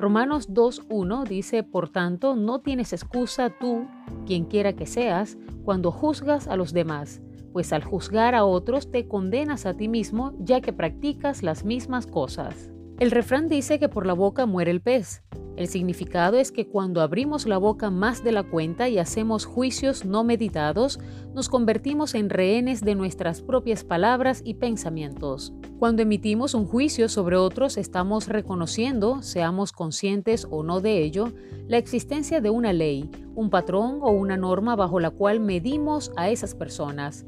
Romanos 2.1 dice, Por tanto, no tienes excusa tú, quien quiera que seas, cuando juzgas a los demás, pues al juzgar a otros te condenas a ti mismo ya que practicas las mismas cosas. El refrán dice que por la boca muere el pez. El significado es que cuando abrimos la boca más de la cuenta y hacemos juicios no meditados, nos convertimos en rehenes de nuestras propias palabras y pensamientos. Cuando emitimos un juicio sobre otros, estamos reconociendo, seamos conscientes o no de ello, la existencia de una ley, un patrón o una norma bajo la cual medimos a esas personas.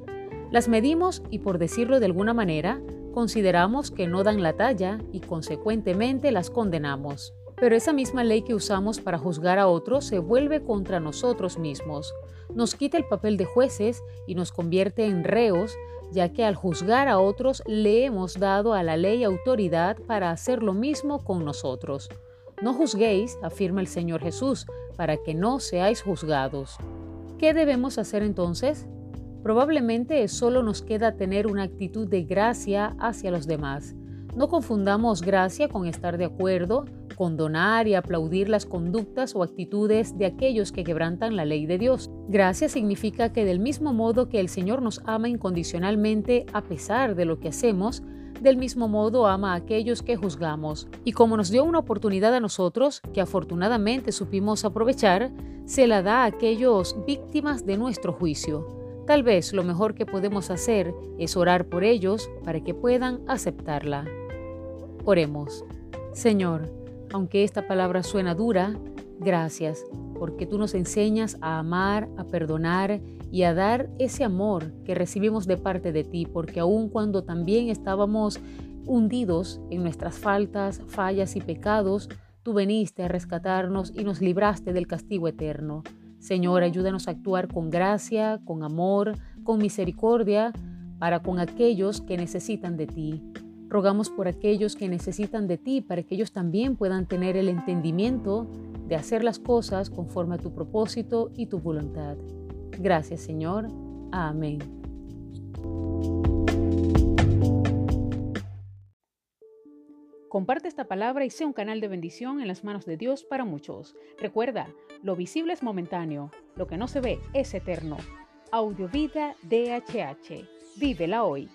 Las medimos y, por decirlo de alguna manera, consideramos que no dan la talla y consecuentemente las condenamos. Pero esa misma ley que usamos para juzgar a otros se vuelve contra nosotros mismos. Nos quita el papel de jueces y nos convierte en reos, ya que al juzgar a otros le hemos dado a la ley autoridad para hacer lo mismo con nosotros. No juzguéis, afirma el Señor Jesús, para que no seáis juzgados. ¿Qué debemos hacer entonces? Probablemente solo nos queda tener una actitud de gracia hacia los demás. No confundamos gracia con estar de acuerdo, condonar y aplaudir las conductas o actitudes de aquellos que quebrantan la ley de Dios. Gracia significa que del mismo modo que el Señor nos ama incondicionalmente a pesar de lo que hacemos, del mismo modo ama a aquellos que juzgamos. Y como nos dio una oportunidad a nosotros, que afortunadamente supimos aprovechar, se la da a aquellos víctimas de nuestro juicio. Tal vez lo mejor que podemos hacer es orar por ellos para que puedan aceptarla. Oremos. Señor, aunque esta palabra suena dura, gracias, porque tú nos enseñas a amar, a perdonar y a dar ese amor que recibimos de parte de ti, porque aun cuando también estábamos hundidos en nuestras faltas, fallas y pecados, tú veniste a rescatarnos y nos libraste del castigo eterno. Señor, ayúdanos a actuar con gracia, con amor, con misericordia para con aquellos que necesitan de ti. Rogamos por aquellos que necesitan de ti para que ellos también puedan tener el entendimiento de hacer las cosas conforme a tu propósito y tu voluntad. Gracias Señor. Amén. Comparte esta palabra y sea un canal de bendición en las manos de Dios para muchos. Recuerda, lo visible es momentáneo, lo que no se ve es eterno. Audiovida DHH. Vívela hoy.